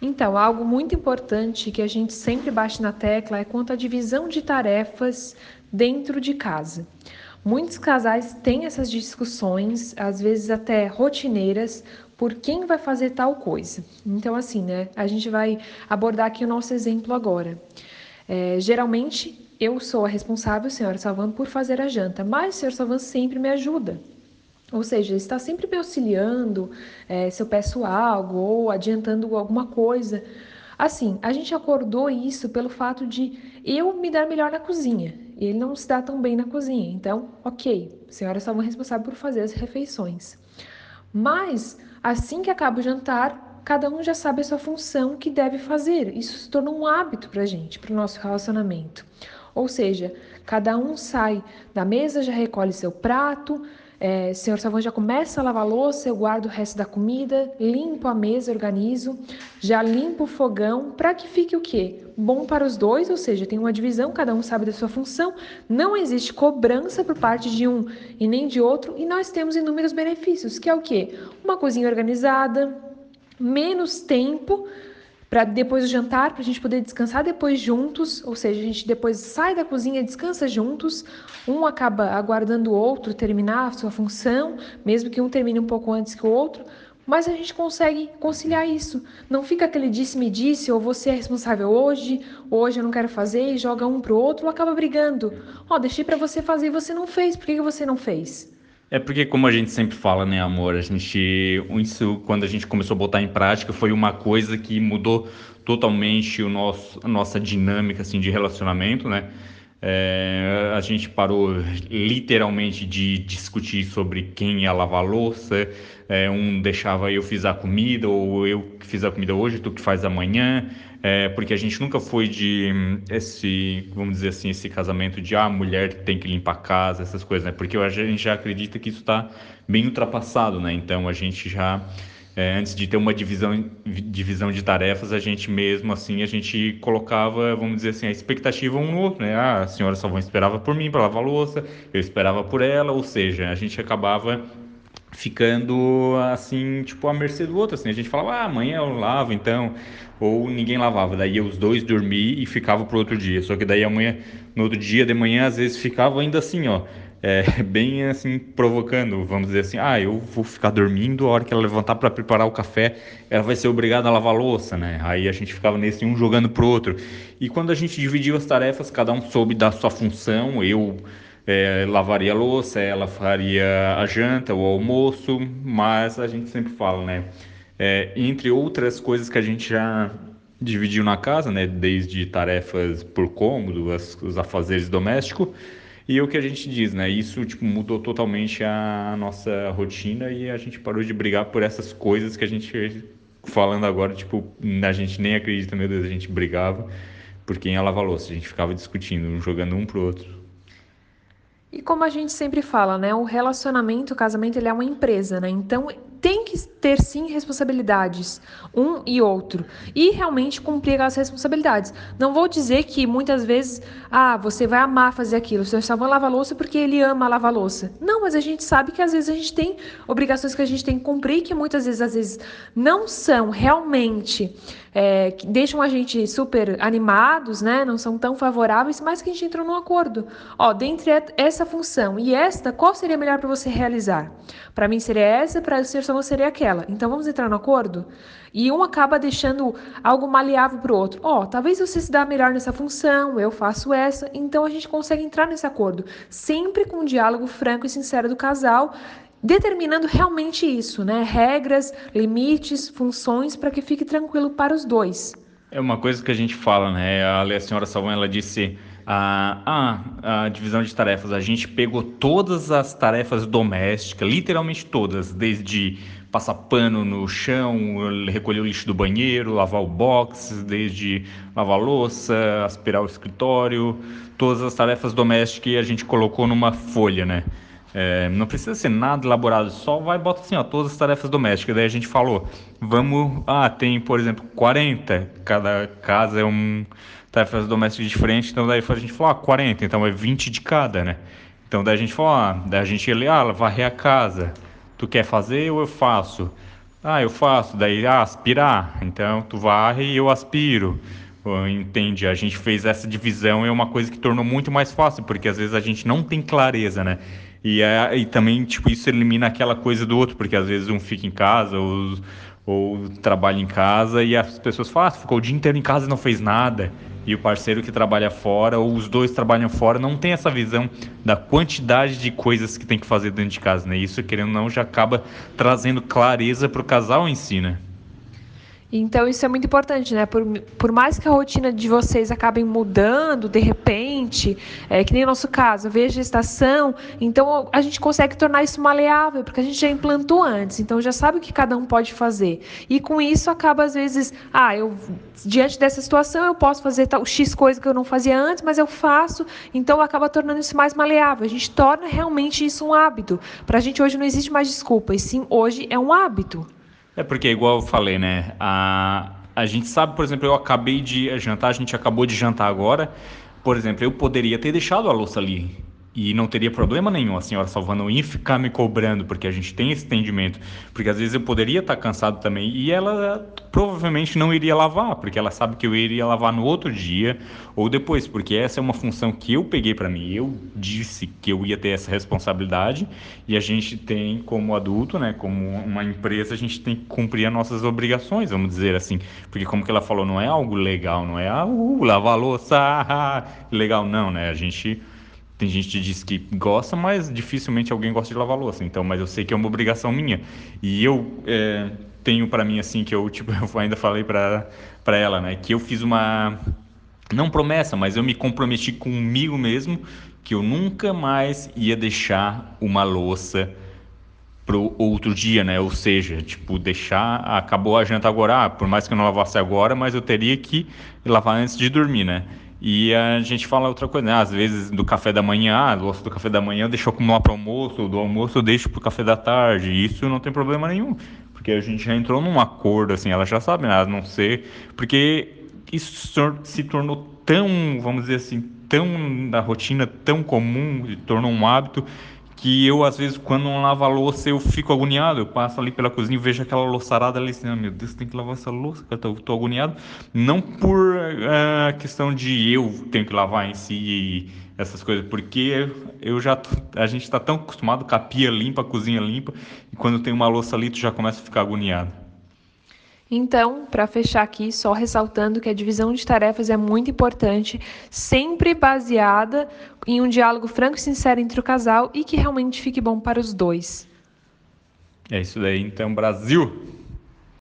Então, algo muito importante que a gente sempre bate na tecla é quanto à divisão de tarefas dentro de casa. Muitos casais têm essas discussões, às vezes até rotineiras, por quem vai fazer tal coisa. Então, assim, né? A gente vai abordar aqui o nosso exemplo agora. É, geralmente, eu sou a responsável, senhora Salvan, por fazer a janta, mas o senhor Salvan sempre me ajuda. Ou seja, está sempre me auxiliando é, se eu peço algo ou adiantando alguma coisa. Assim, a gente acordou isso pelo fato de eu me dar melhor na cozinha e ele não se dá tão bem na cozinha. Então, ok, a senhora estava responsável por fazer as refeições. Mas, assim que acaba o jantar, cada um já sabe a sua função que deve fazer. Isso se torna um hábito para a gente, para o nosso relacionamento. Ou seja, cada um sai da mesa, já recolhe seu prato, é, senhor Savão já começa a lavar a louça, eu guardo o resto da comida, limpo a mesa, organizo, já limpo o fogão, para que fique o quê? Bom para os dois, ou seja, tem uma divisão, cada um sabe da sua função, não existe cobrança por parte de um e nem de outro, e nós temos inúmeros benefícios, que é o quê? Uma cozinha organizada, menos tempo para depois do jantar, para a gente poder descansar depois juntos, ou seja, a gente depois sai da cozinha, descansa juntos, um acaba aguardando o outro terminar a sua função, mesmo que um termine um pouco antes que o outro, mas a gente consegue conciliar isso. Não fica aquele disse-me disse, ou você é responsável hoje, hoje eu não quero fazer, e joga um pro outro, ou acaba brigando. Ó, oh, deixei para você fazer e você não fez, por que, que você não fez? É porque, como a gente sempre fala, né, amor, a gente, isso, quando a gente começou a botar em prática, foi uma coisa que mudou totalmente o nosso, a nossa dinâmica, assim, de relacionamento, né? É, a gente parou literalmente de discutir sobre quem ia lavar a louça. É, um deixava eu fiz a comida, ou eu que fiz a comida hoje, tu que faz amanhã. É, porque a gente nunca foi de esse, vamos dizer assim, esse casamento de ah, a mulher tem que limpar a casa, essas coisas, né? Porque a gente já acredita que isso está bem ultrapassado, né? Então a gente já é, antes de ter uma divisão, divisão de tarefas, a gente mesmo, assim, a gente colocava, vamos dizer assim, a expectativa um no outro, né? Ah, a senhora Salvão esperava por mim para lavar louça, eu esperava por ela, ou seja, a gente acabava ficando, assim, tipo, à mercê do outro, assim. A gente falava, ah, amanhã eu lavo, então... Ou ninguém lavava, daí os dois dormir e ficava pro outro dia. Só que daí amanhã, no outro dia de manhã, às vezes ficava ainda assim, ó é, bem assim provocando, vamos dizer assim, ah, eu vou ficar dormindo, a hora que ela levantar para preparar o café, ela vai ser obrigada a lavar a louça, né? Aí a gente ficava nesse um jogando pro outro. E quando a gente dividiu as tarefas, cada um soube da sua função, eu é, lavaria a louça, ela faria a janta, o almoço, mas a gente sempre fala, né? É, entre outras coisas que a gente já dividiu na casa, né? Desde tarefas por cômodo, as, os afazeres domésticos, e o que a gente diz, né? Isso tipo, mudou totalmente a nossa rotina e a gente parou de brigar por essas coisas que a gente, falando agora, tipo, a gente nem acredita, meu Deus, a gente brigava por quem ia lavar. A gente ficava discutindo, jogando um pro outro. E como a gente sempre fala, né? O relacionamento, o casamento, ele é uma empresa, né? Então tem que ter sim responsabilidades, um e outro, e realmente cumprir as responsabilidades. Não vou dizer que muitas vezes, ah, você vai amar fazer aquilo, só vai lavar louça porque ele ama lavar louça. Não, mas a gente sabe que às vezes a gente tem obrigações que a gente tem que cumprir, que muitas vezes, às vezes, não são realmente é, que deixam a gente super animados, né? Não são tão favoráveis, mas que a gente entrou num acordo. Ó, dentre essa função e esta, qual seria melhor para você realizar? Para mim seria essa, para o senhor seria aquela. Então vamos entrar no acordo? E um acaba deixando algo maleável para o outro. Ó, oh, talvez você se dá melhor nessa função, eu faço essa. Então a gente consegue entrar nesse acordo, sempre com um diálogo franco e sincero do casal, determinando realmente isso, né? Regras, limites, funções para que fique tranquilo para os dois. É uma coisa que a gente fala, né? A senhora Salvão ela disse a, a, a divisão de tarefas. A gente pegou todas as tarefas domésticas, literalmente todas, desde passar pano no chão, recolher o lixo do banheiro, lavar o box, desde lavar louça, aspirar o escritório, todas as tarefas domésticas a gente colocou numa folha, né? É, não precisa ser nada elaborado, só vai bota assim, ó, todas as tarefas domésticas. Daí a gente falou, vamos, ah, tem, por exemplo, 40, cada casa é um tarefas domésticas diferentes, então daí a gente falou, ah, 40, então é 20 de cada, né? Então daí a gente falou, ah, daí a gente ia ah, varrer a casa, tu quer fazer ou eu faço? Ah, eu faço, daí ah, aspirar. Então tu varre e eu aspiro. Entende? A gente fez essa divisão é uma coisa que tornou muito mais fácil, porque às vezes a gente não tem clareza, né? E, é, e também, tipo, isso elimina aquela coisa do outro, porque às vezes um fica em casa ou, ou trabalha em casa e as pessoas falam, ah, ficou o dia inteiro em casa e não fez nada e o parceiro que trabalha fora, ou os dois trabalham fora, não tem essa visão da quantidade de coisas que tem que fazer dentro de casa, né? Isso, querendo ou não, já acaba trazendo clareza para o casal em si, né? Então, isso é muito importante, né? Por, por mais que a rotina de vocês acabem mudando de repente, é, que nem o nosso caso, veio a gestação, então a gente consegue tornar isso maleável, porque a gente já implantou antes, então já sabe o que cada um pode fazer. E com isso acaba, às vezes, ah, eu, diante dessa situação, eu posso fazer tal, X coisa que eu não fazia antes, mas eu faço, então acaba tornando isso mais maleável. A gente torna realmente isso um hábito. Para a gente hoje não existe mais desculpa, e sim, hoje é um hábito. É porque, igual eu falei, né? A, a gente sabe, por exemplo, eu acabei de jantar, a gente acabou de jantar agora. Por exemplo, eu poderia ter deixado a louça ali e não teria problema nenhum a senhora Salvando ir ficar me cobrando, porque a gente tem esse entendimento. Porque às vezes eu poderia estar cansado também e ela provavelmente não iria lavar, porque ela sabe que eu iria lavar no outro dia ou depois, porque essa é uma função que eu peguei para mim. Eu disse que eu ia ter essa responsabilidade e a gente tem, como adulto, né, como uma empresa, a gente tem que cumprir as nossas obrigações, vamos dizer assim. Porque, como que ela falou, não é algo legal, não é ah, uh, lavar louça, legal, não, né? A gente tem gente que diz que gosta, mas dificilmente alguém gosta de lavar louça. Então, mas eu sei que é uma obrigação minha. E eu é, tenho para mim assim que eu tipo eu ainda falei para para ela, né, que eu fiz uma não promessa, mas eu me comprometi comigo mesmo que eu nunca mais ia deixar uma louça pro outro dia, né? Ou seja, tipo, deixar, acabou a janta agora, ah, por mais que eu não lavasse agora, mas eu teria que lavar antes de dormir, né? E a gente fala outra coisa, né? Às vezes do café da manhã, ah, gosto do café da manhã, deixo acumular para o almoço, do almoço eu deixo para o café da tarde. Isso não tem problema nenhum, porque a gente já entrou num acordo, assim, ela já sabe, né? A não ser. Porque isso se tornou tão, vamos dizer assim, tão da rotina, tão comum, tornou um hábito que eu, às vezes, quando não lavo a louça, eu fico agoniado. Eu passo ali pela cozinha e vejo aquela louçarada ali assim, ah, meu Deus, tem que lavar essa louça, cara, tô, tô agoniado. Não por uh, questão de eu tenho que lavar em si e essas coisas, porque eu já, a gente está tão acostumado com a pia limpa, a cozinha limpa, e quando tem uma louça ali, tu já começa a ficar agoniado. Então, para fechar aqui, só ressaltando que a divisão de tarefas é muito importante, sempre baseada em um diálogo franco e sincero entre o casal e que realmente fique bom para os dois. É isso daí, então, Brasil!